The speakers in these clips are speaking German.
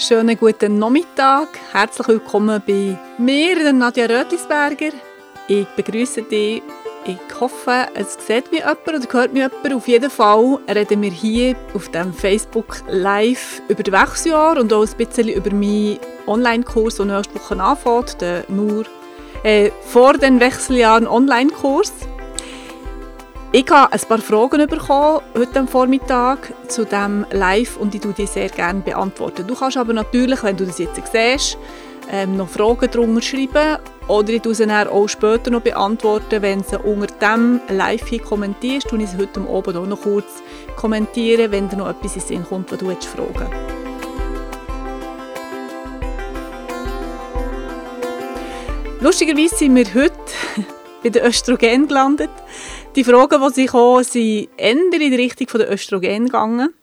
Schönen guten Nachmittag. Herzlich willkommen bei mir, Nadja Rötlisberger. Ich begrüße dich. Ich hoffe, es sieht mich jemand oder hört mich jemand. Auf jeden Fall reden wir hier auf dem Facebook Live über das Wechseljahr und auch ein bisschen über meinen Online-Kurs, der nächste Woche anfängt, den nur äh, vor den Wechseljahren Online-Kurs. Ich habe ein paar Fragen bekommen heute am Vormittag zu dem Live und ich tue die sehr gerne beantworten. Du kannst aber natürlich, wenn du das jetzt siehst, ähm, noch Fragen drunter schreiben oder ich sie auch später noch beantworten, wenn sie unter dem Live hier kommentierst. Tue ich sie heute Abend auch noch kurz kommentieren, wenn dir noch etwas in Sinn kommt, was du fragen Lustigerweise sind wir heute bei den Östrogen gelandet. Die Fragen, die sie kommen, sind eher in die Richtung der Östrogen gegangen.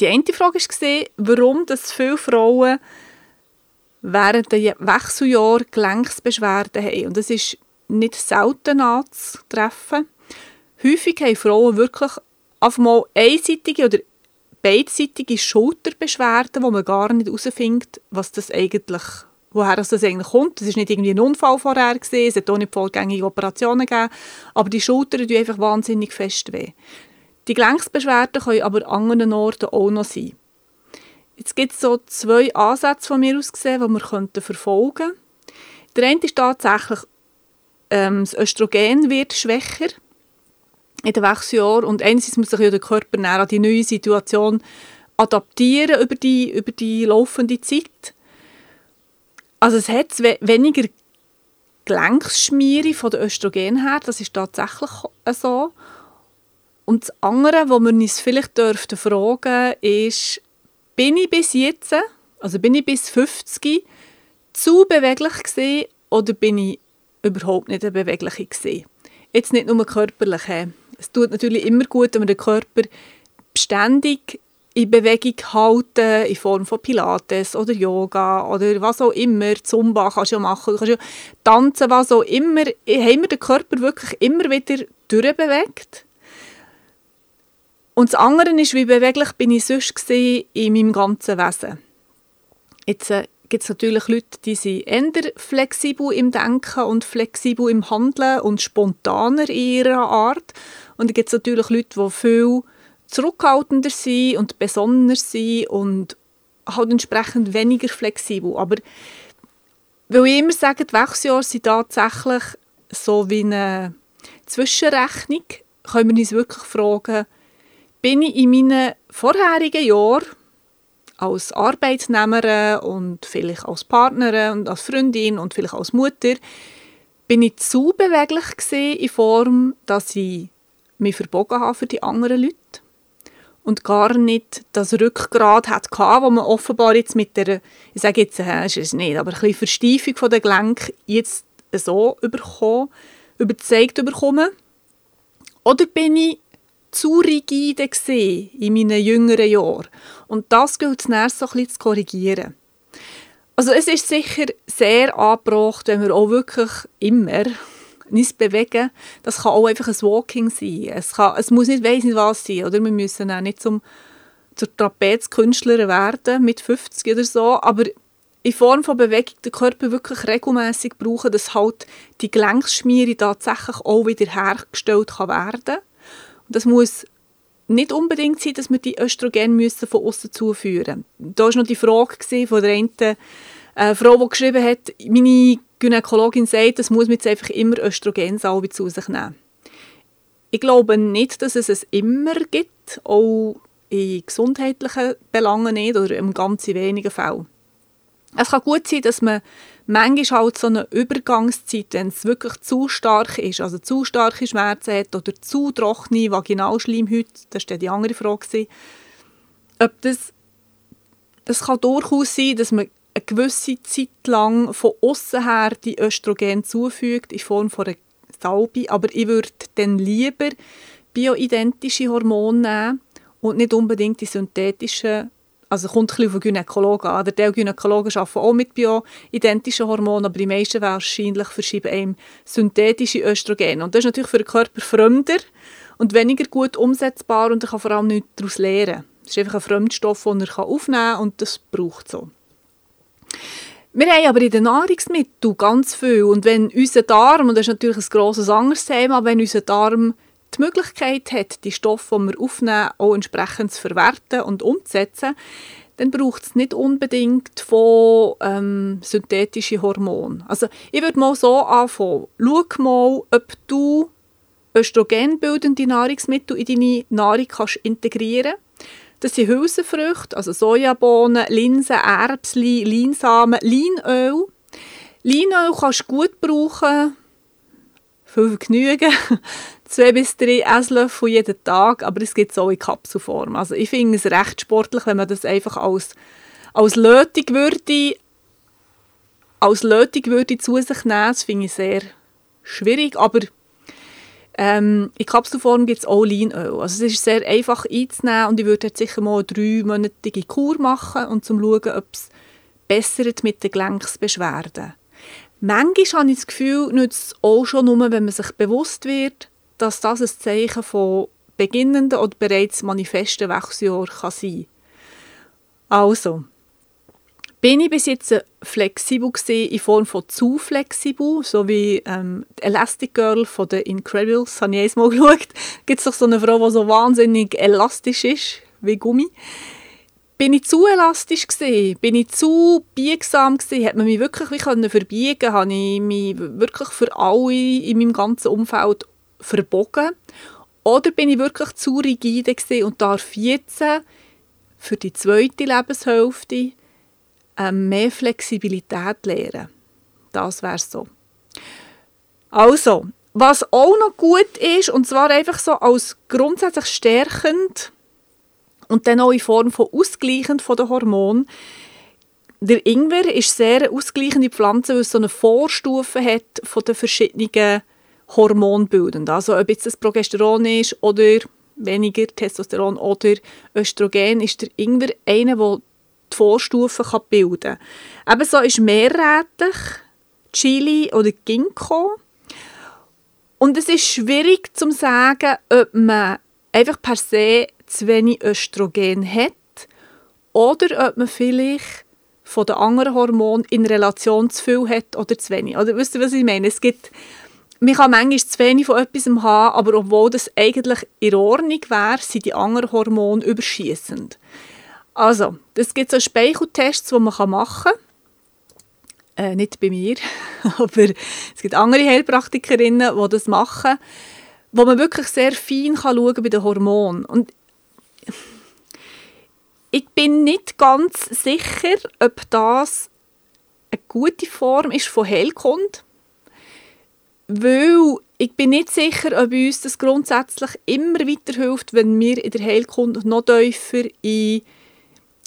Die eine Frage war, warum dass viele Frauen während der Wechseljahr Gelenksbeschwerden haben. Und das ist nicht selten anzutreffen. Häufig haben Frauen wirklich auf einmal einseitige oder beidseitige Schulterbeschwerden, wo man gar nicht herausfindet, was das eigentlich woher das eigentlich kommt. Es war nicht irgendwie ein Unfall vorher, gewesen, es hat auch nicht vollgängige Operationen gegeben, aber die Schultern tun einfach wahnsinnig fest weh. Die Gelenksbeschwerden können aber an anderen Orten auch noch sein. Jetzt gibt es so zwei Ansätze von mir aus gesehen, die wir verfolgen könnten. Der eine ist tatsächlich, ähm, das Östrogen wird schwächer in den Wechseljahren und einerseits muss sich ja der Körper an die neue Situation adaptieren über die, über die laufende Zeit. Also es hat weniger Gelenkschmiere von der Östrogen her, das ist tatsächlich so. Und das andere, was wir uns vielleicht dürften fragen, ist, bin ich bis jetzt, also bin ich bis 50 zu beweglich gewesen oder bin ich überhaupt nicht beweglich gewesen? Jetzt nicht nur körperlich. Es tut natürlich immer gut, wenn man den Körper beständig in Bewegung halten, in Form von Pilates oder Yoga oder was auch immer, Zumba kannst du ja machen, du kannst ja tanzen, was auch immer, haben wir den Körper wirklich immer wieder durchbewegt. Und das andere ist, wie beweglich bin ich sonst in meinem ganzen Wesen. Jetzt äh, gibt es natürlich Leute, die sind eher flexibel im Denken und flexibel im Handeln und spontaner in ihrer Art. Und dann gibt es natürlich Leute, die viel zurückhaltender sein und besonnener sein und halt entsprechend weniger flexibel. Aber weil ich immer sage, die Wechseljahre sind tatsächlich so wie eine Zwischenrechnung, können wir uns wirklich fragen, bin ich in meinen vorherigen Jahren als Arbeitnehmerin und vielleicht als Partnerin und als Freundin und vielleicht als Mutter, bin ich zu beweglich gewesen in Form, dass ich mich verbogen habe für die anderen Leute und gar nicht das Rückgrat hatte, wo man offenbar jetzt mit der, ich sage jetzt, äh, ist es nicht, aber ein bisschen Versteifung von den Gelenken jetzt so überkommen, überzeugt bekommen. Oder bin ich zu rigide in meinen jüngeren Jahren? Und das gilt es so ein zu korrigieren. Also es ist sicher sehr angebracht, wenn wir auch wirklich immer uns bewegen, das kann auch einfach ein Walking sein. Es, kann, es muss nicht weiss nicht was sein, oder? Wir müssen auch nicht zum, zur Trapezkünstlerin werden mit 50 oder so, aber in Form von Bewegung den Körper wirklich regelmäßig brauchen, dass halt die Gelenkschmiere tatsächlich auch wieder hergestellt kann werden. Und das muss nicht unbedingt sein, dass wir die Östrogen müssen von außen zuführen müssen. Da war noch die Frage von der einen äh, Frau, die geschrieben hat, meine Gynäkologin sagt, es muss man jetzt einfach immer Östrogensalbe zu sich nehmen. Ich glaube nicht, dass es es immer gibt, auch in gesundheitlichen Belangen nicht oder in ganz wenigen Fällen. Es kann gut sein, dass man manchmal halt so eine Übergangszeit, wenn es wirklich zu stark ist, also zu starke Schmerzen hat oder zu trockene Vaginalschleimhaut, das war die andere Frage, ob das, es kann durchaus sein, dass man eine gewisse Zeit lang von außen her die Östrogen zufügt in Form von einer Salbe, aber ich würde dann lieber bioidentische Hormone nehmen und nicht unbedingt die synthetischen also kommt ein bisschen von Gynäkologen an. Der Gynäkologen arbeiten auch mit bioidentischen Hormonen, aber die meisten wahrscheinlich verschieben einem synthetische Östrogen. Und das ist natürlich für den Körper fremder und weniger gut umsetzbar und er kann vor allem nichts daraus lernen. Es ist einfach ein Fremdstoff, den er aufnehmen kann und das braucht so. Wir haben aber in den Nahrungsmitteln ganz viel und wenn unser Darm, und das ist natürlich ein grosses anderes Thema, wenn unser Darm die Möglichkeit hat, die Stoffe, die wir aufnehmen, auch entsprechend zu verwerten und umzusetzen, dann braucht es nicht unbedingt von ähm, synthetischen Hormonen. Also ich würde mal so anfangen. Schau mal, ob du östrogenbildende Nahrungsmittel in deine Nahrung kannst integrieren Das sind Hülsenfrüchte, also Sojabohnen, Linsen, Erbsen, Leinsamen, Leinöl. Leinöl kannst du gut brauchen, viel Vergnügen. Zwei bis drei Esslöffel jeden Tag, aber es gibt es auch in Kapselform. Also ich finde es recht sportlich, wenn man das einfach als, als Lötung würde, als Lötung würde zu sich nehmen. Das finde ich sehr schwierig, aber ähm, in Kapselform gibt es auch Leinöl. Also es ist sehr einfach einzunehmen und ich würde jetzt sicher mal eine dreimonatige Kur machen und zum schauen, ob es bessert mit den Gelenksbeschwerden. Manchmal habe ich das Gefühl, nützt es auch schon nur, wenn man sich bewusst wird, dass das ein Zeichen von beginnenden oder bereits manifesten Wechseljahr kann sein kann. Also, bin ich bis jetzt flexibel gewesen, in Form von zu flexibel, so wie ähm, die Elastic Girl von den Incredibles, habe ich einmal geschaut. Gibt es doch so eine Frau, die so wahnsinnig elastisch ist, wie Gummi. Bin ich zu elastisch gewesen? Bin ich zu biegsam gewesen? Hat man mich wirklich wie können verbiegen? Habe ich mich wirklich für alle in meinem ganzen Umfeld verbogen? Oder bin ich wirklich zu rigide gewesen und darf jetzt für die zweite Lebenshälfte ähm, mehr Flexibilität lernen? Das wäre so. Also, was auch noch gut ist, und zwar einfach so als grundsätzlich stärkend und dann auch in Form von ausgleichend von den Hormonen, der Ingwer ist sehr eine ausgleichende Pflanze, weil es so eine Vorstufe hat von den verschiedenen hormonbildend. Also ob jetzt das Progesteron ist oder weniger Testosteron oder Östrogen, ist der Ingwer einer, der Vorstufen kann bilden kann. Ebenso ist mehrrätig Chili oder Ginkgo. Und es ist schwierig zu sagen, ob man einfach per se zu wenig Östrogen hat oder ob man vielleicht von den anderen Hormonen in Relation zu viel hat oder zu wenig. Oder wisst ihr, was ich meine? Es gibt man kann manchmal zu wenig von etwas haben, aber obwohl das eigentlich in Ordnung wäre, sind die anderen Hormone überschießend. Also, es gibt so Speicheltests, die man machen kann. Äh, nicht bei mir, aber es gibt andere Heilpraktikerinnen, die das machen, wo man wirklich sehr fein kann schauen bei den Hormonen. Und ich bin nicht ganz sicher, ob das eine gute Form ist von Heilkunde weil ich bin nicht sicher, ob uns das grundsätzlich immer weiterhilft, wenn wir in der Heilkunde noch tiefer in,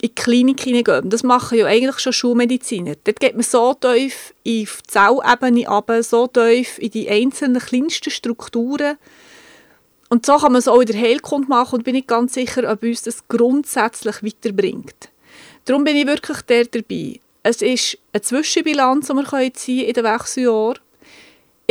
in die Klinik hineingehen. Das machen ja eigentlich schon Schulmediziner. Dort geht man so tief in die Zellebene ab, so tief in die einzelnen kleinsten Strukturen. Und so kann man es auch in der Heilkunde machen und bin ich ganz sicher, ob uns das grundsätzlich weiterbringt. Darum bin ich wirklich der dabei. Es ist eine Zwischenbilanz, die wir ziehen in den Wechseljahren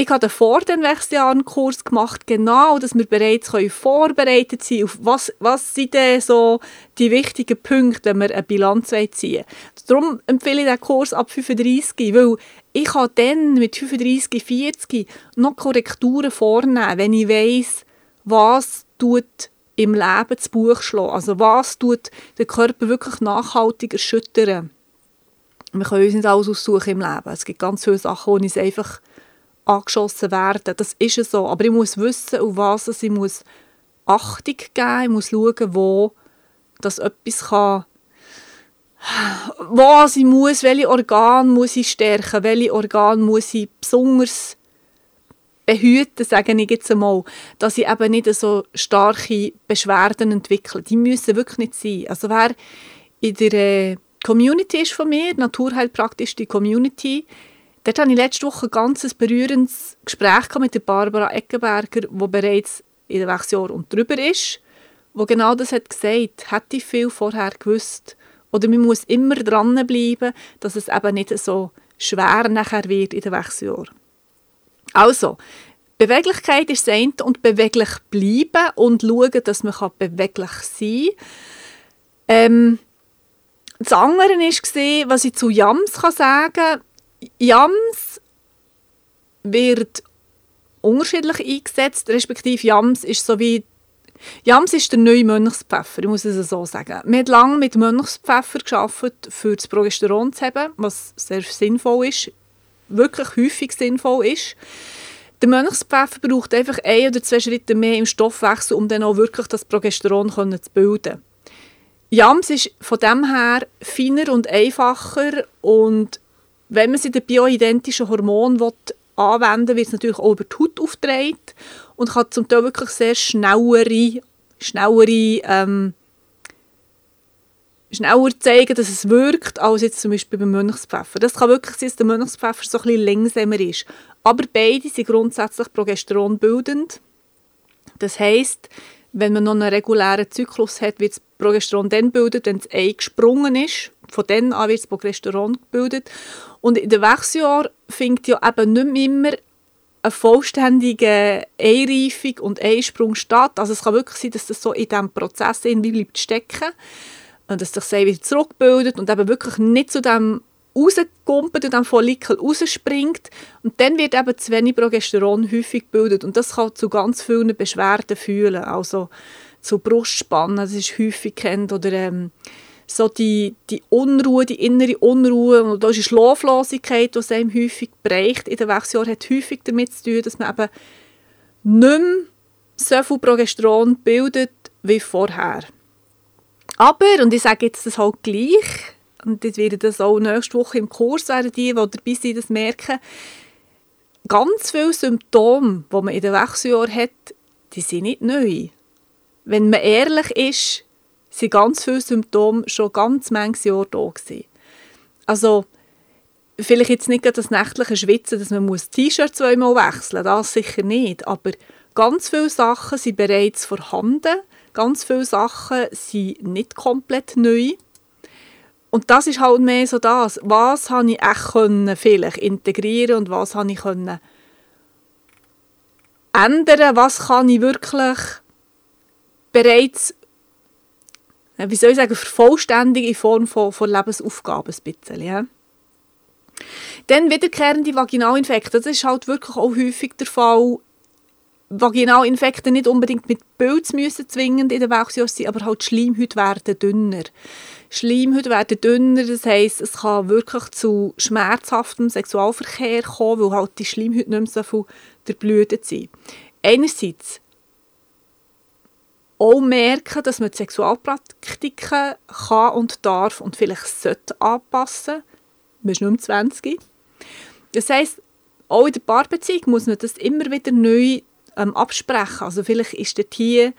ich habe vor den Wechseljahren einen Kurs gemacht, genau, dass wir bereits vorbereitet sein auf was, was sind denn so die wichtigen Punkte, wenn wir eine Bilanz ziehen Darum empfehle ich den Kurs ab 35, weil ich kann dann mit 35, 40 noch Korrekturen vornehmen, wenn ich weiss, was tut im Leben das Buch schlagen. Also was tut den Körper wirklich nachhaltig erschüttern. Wir können uns nicht alles aussuchen im Leben. Es gibt ganz viele Sachen, die uns einfach angeschossen werden. Das ist es so. Aber ich muss wissen, auf was ich muss Achtung geben Ich muss schauen, wo das etwas kann was ich muss, welche Organe muss ich stärken, welche Organe muss ich besonders behüten, sage ich jetzt einmal, dass ich eben nicht so starke Beschwerden entwickle. Die müssen wirklich nicht sein. Also wer in der äh, Community ist von mir, Naturheilpraktisch die Community, Dort hatte ich letzte Woche ein ganz berührendes Gespräch mit der Barbara Eckenberger, die bereits in den Wechseljahren und drüber ist, wo genau das hat gesagt, hätte ich viel vorher gewusst. Oder man muss immer dranbleiben, dass es eben nicht so schwer nachher wird in den Wechseljahren. Also, Beweglichkeit ist das eine und beweglich bleiben und schauen, dass man beweglich sein kann. Ähm, das andere war, was ich zu Jams sagen kann. Jams wird unterschiedlich eingesetzt, respektive Jams ist so wie Jams ist der neue Mönchspfeffer, ich muss es so sagen. Wir haben lange mit Mönchspfeffer gearbeitet, für das Progesteron zu haben, was sehr sinnvoll ist, wirklich häufig sinnvoll ist. Der Mönchspfeffer braucht einfach ein oder zwei Schritte mehr im Stoffwechsel, um dann auch wirklich das Progesteron zu bilden. Jams ist von dem her feiner und einfacher und wenn man sie den bioidentischen Hormon anwenden will, wird es natürlich auch über die Haut aufgetragen und kann zum Teil wirklich sehr schnellere, schnellere ähm, schneller zeigen, dass es wirkt, als jetzt zum Beispiel beim Mönchspfeffer. Das kann wirklich sein, dass der Mönchspfeffer so ein langsamer ist. Aber beide sind grundsätzlich progesteronbildend. Das heisst, wenn man noch einen regulären Zyklus hat, wird das Progesteron dann gebildet, wenn es eingesprungen ist. Von dann an wird das Progesteron gebildet. Und in den Wechseljahren findet ja eben nicht mehr immer eine vollständige Einreifung und Einsprung statt. Also es kann wirklich sein, dass das so in diesem Prozess irgendwie bleibt stecken und dass sich das wieder zurückbildet und eben wirklich nicht zu dem rauskumpelt und dann Follikel rausspringt. Und dann wird eben zu wenig Progesteron häufig gebildet. Und das kann zu ganz vielen Beschwerden führen. Also zu Brustspannen, das ist häufig kennt, oder ähm, so die, die Unruhe, die innere Unruhe und auch die Schlaflosigkeit, die einem häufig bereicht in den Wechseljahren, hat häufig damit zu tun, dass man eben nicht mehr so viel Progesteron bildet wie vorher. Aber, und ich sage jetzt das halt gleich, und das werde das auch nächste Woche im Kurs werden, die, die dabei sind, das merken, ganz viele Symptome, die man in den Wechseljahren hat, die sind nicht neu. Wenn man ehrlich ist, sind ganz viele Symptome schon ganz manches Jahr da gewesen. Also, vielleicht jetzt nicht das nächtliche Schwitzen, dass man das T-Shirt zweimal wechseln muss, das sicher nicht, aber ganz viele Sachen sind bereits vorhanden, ganz viele Sachen sind nicht komplett neu und das ist halt mehr so das, was habe ich echt können vielleicht integrieren und was habe ich können ändern, was kann ich wirklich bereits, wie soll ich sagen, vervollständigen in Form von, von Lebensaufgaben ein bisschen. Ja? Dann wiederkehrende Vaginalinfekte, das ist halt wirklich auch häufig der Fall. Vaginalinfekte nicht unbedingt mit Pilz müssen zwingend in der Wechseljahr sein, aber halt Schleimhäute werden dünner. Schleimhäute werden dünner, das heisst, es kann wirklich zu schmerzhaftem Sexualverkehr kommen, weil halt die Schleimhäute nicht mehr so viel durchblutet sind. Einerseits auch merken, dass man die Sexualpraktiken kann und darf und vielleicht sollte anpassen. Man ist nur 20. Das heisst, auch in der Paarbeziehung muss man das immer wieder neu ähm, absprechen. Also vielleicht ist dort hier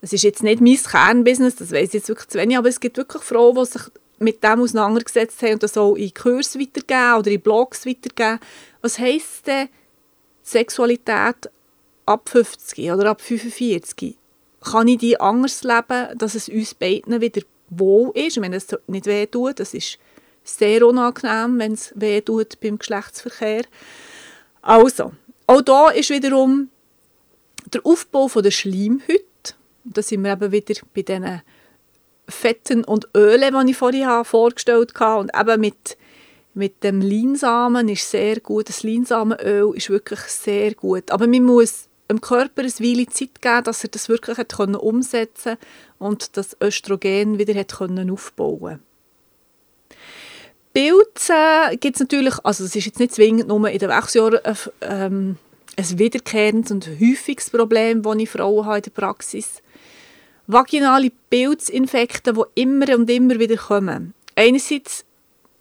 das ist jetzt nicht mein Kernbusiness, das weiß ich jetzt wirklich zu wenig, aber es gibt wirklich Frauen, die sich mit dem auseinandergesetzt haben und das auch in Kurse weitergeben oder in Blogs weitergeben. Was heisst denn Sexualität ab 50 oder ab 45? Kann ich die anders leben, dass es uns beiden wieder wohl ist? Wenn es nicht weh tut, das ist sehr unangenehm, wenn es weh tut beim Geschlechtsverkehr. Also, auch da ist wiederum der Aufbau der Schleimhütte da sind wir eben wieder bei diesen Fetten und Ölen, die ich vorhin vorgestellt habe. Und eben mit, mit dem Leinsamen ist sehr gut. Das Leinsamenöl ist wirklich sehr gut. Aber man muss dem Körper eine Weile Zeit geben, dass er das wirklich hat können umsetzen und das Östrogen wieder hat können aufbauen Pilze gibt es natürlich, also es ist jetzt nicht zwingend nur in den Wechseljahren äh, ähm, ein wiederkehrendes und häufiges Problem, das ich Frauen habe in der Praxis vaginale Pilzinfekte, die immer und immer wieder kommen. Einerseits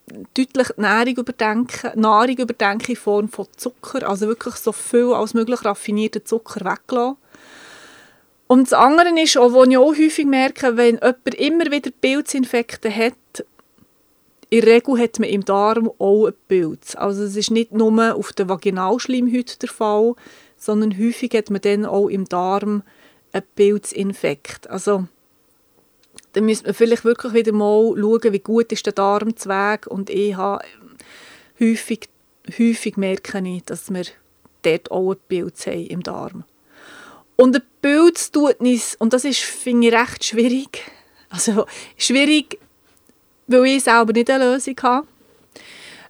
deutlich die Nahrung überdenken, Nahrung überdenken in Form von Zucker, also wirklich so viel als möglich raffinierten Zucker weglassen. Und das andere ist, auch, was ich auch häufig merke, wenn jemand immer wieder Pilzinfekte hat, in der Regel hat man im Darm auch einen Pilz. Also es ist nicht nur auf der Vaginalschleimhaut der Fall, sondern häufig hat man dann auch im Darm ein Pilzinfekt. Also, dann müsste man vielleicht wirklich wieder mal schauen, wie gut ist der Darmzweig und ich habe häufig, häufig merke ich, dass wir dort auch einen Pilz haben im Darm. Und ein Pilz tut uns, und das ist, finde ich, recht schwierig, Also schwierig, weil ich selber nicht eine Lösung habe.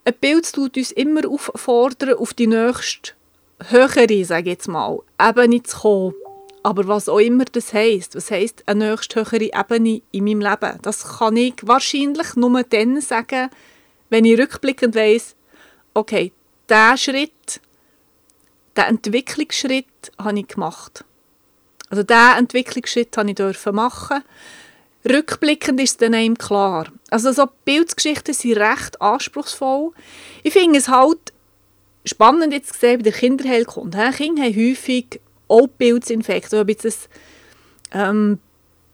Ein Bild tut uns immer auffordern, auf die nächste höhere, sage ich jetzt mal, Ebene zu kommen. Aber was auch immer das heisst, was heisst eine nächste höhere Ebene in meinem Leben, das kann ich wahrscheinlich nur dann sagen, wenn ich rückblickend weiss, okay, diesen Schritt, diesen Entwicklungsschritt habe ich gemacht. Also diesen Entwicklungsschritt habe ich machen Rückblickend ist es dann einem klar. Also so Bildgeschichten sind recht anspruchsvoll. Ich finde es halt spannend jetzt gesehen bei der Kinderheilkunde. Kinder haben häufig auch Pilzinfekte, ob jetzt ein ähm,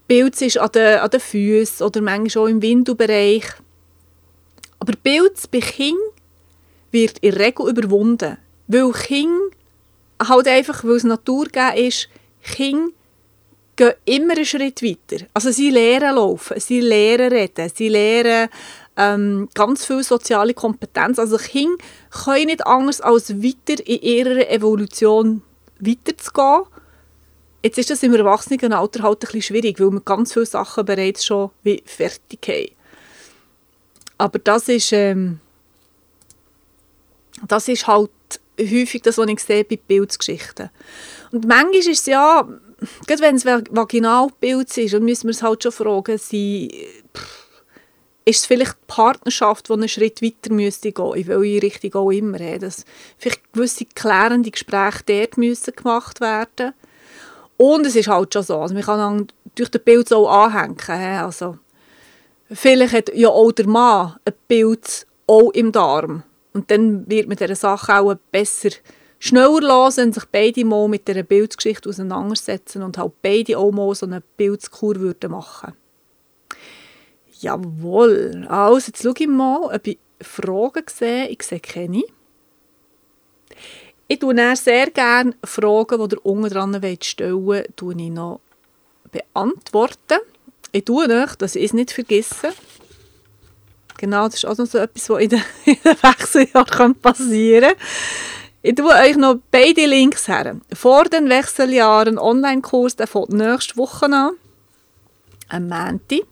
Pilz ist an den, an den Füßen oder manchmal auch im Windelbereich. Aber Pilz bei Kindern wird in der Regel überwunden, weil Kinder halt einfach, weil es Natur ist, Kinder gehen immer einen Schritt weiter. Also sie lernen laufen, sie lernen reden, sie lernen ähm, ganz viel soziale Kompetenz. Also Kinder können nicht anders als weiter in ihrer Evolution weiterzugehen. Jetzt ist das im Erwachsenenalter halt ein bisschen schwierig, weil wir ganz viele Sachen bereits schon wie fertig haben. Aber das ist, ähm, das ist halt häufig das, was ich sehe bei Bildgeschichten. Und manchmal ist es ja, gerade wenn es Vaginalbild ist, dann müssen wir es halt schon fragen, sie, ist es vielleicht die Partnerschaft, die einen Schritt weiter müsste gehen, in welche Richtung auch immer. Dass vielleicht gewisse klärende Gespräche dort müssen gemacht werden Und es ist halt schon so, also man kann durch das Bild so anhängen. Also, vielleicht hat ja auch der Mann ein Bild auch im Darm. Und dann wird man dieser Sache auch besser schneller los, wenn sich beide mal mit dieser Bildgeschichte auseinandersetzen und halt beide auch mal so eine würden machen Jawohl. Also, jetzt schaue ich mal, ob ich Fragen sehe. Ich sehe keine. Ich tue sehr gerne Fragen, die ihr unten dran stellen wollt, ich noch beantworten. Ich tue euch, dass ich es nicht vergesse. Genau, das ist auch noch so etwas, was in den, in den Wechseljahren passieren kann. Ich tue euch noch beide Links her. Vor den Wechseljahren Online-Kurs, der fängt nächste Woche an. Am Montag.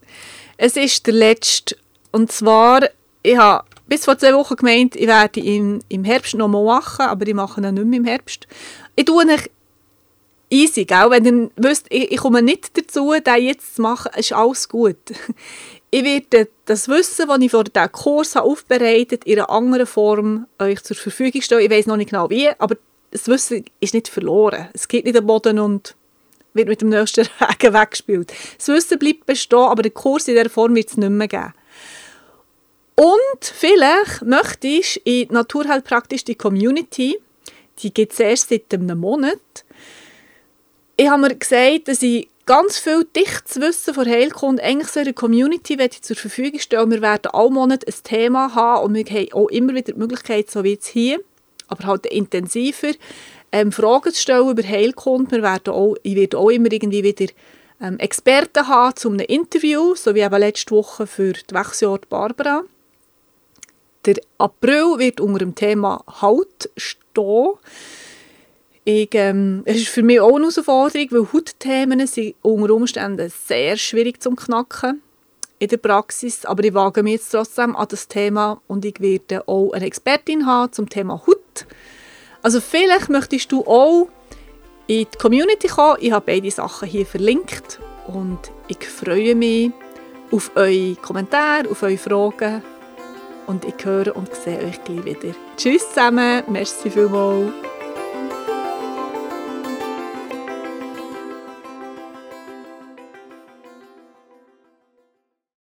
Es ist der letzte. Und zwar, ich habe bis vor zwei Wochen gemeint, ich werde ihn im Herbst noch mal machen, aber ich mache ihn nicht mehr im Herbst. Ich tue euch easy, gell? wenn ihr wisst, ich, ich komme nicht dazu, den jetzt zu machen, ist alles gut. Ich werde das Wissen, das ich für diesen Kurs habe aufbereitet in einer anderen Form euch zur Verfügung stellen. Ich weiß noch nicht genau wie, aber das Wissen ist nicht verloren. Es geht nicht am Boden und wird mit dem nächsten Regen weggespielt. Das Wissen bleibt bestehen, aber den Kurs in dieser Form wird es nicht mehr geben. Und vielleicht möchte ich in Naturheilpraktisch die Community, die gibt es erst seit einem Monat. Ich habe mir gesagt, dass ich ganz viel dichtes Wissen von Heilkunde eigentlich so einer Community zur Verfügung stellen. Wir werden alle Monate ein Thema haben und wir haben auch immer wieder die Möglichkeit, so wie jetzt hier, aber halt intensiver, ähm, Fragen zu stellen über Heilkunde. Wir werden auch, ich werde auch immer irgendwie wieder ähm, Experten haben zu einem Interview, so wie eben letzte Woche für die Wechseljahr Barbara. Der April wird unter dem Thema Haut stehen. Ich, ähm, es ist für mich auch eine Herausforderung, weil Hautthemen sind unter Umständen sehr schwierig zu knacken in der Praxis, aber ich wage mich jetzt trotzdem an das Thema und ich werde auch eine Expertin haben zum Thema Haut. Also vielleicht möchtest du auch in die Community kommen. Ich habe beide Sachen hier verlinkt und ich freue mich auf eure Kommentare, auf eure Fragen und ich höre und sehe euch gleich wieder. Tschüss zusammen, merci vielmals.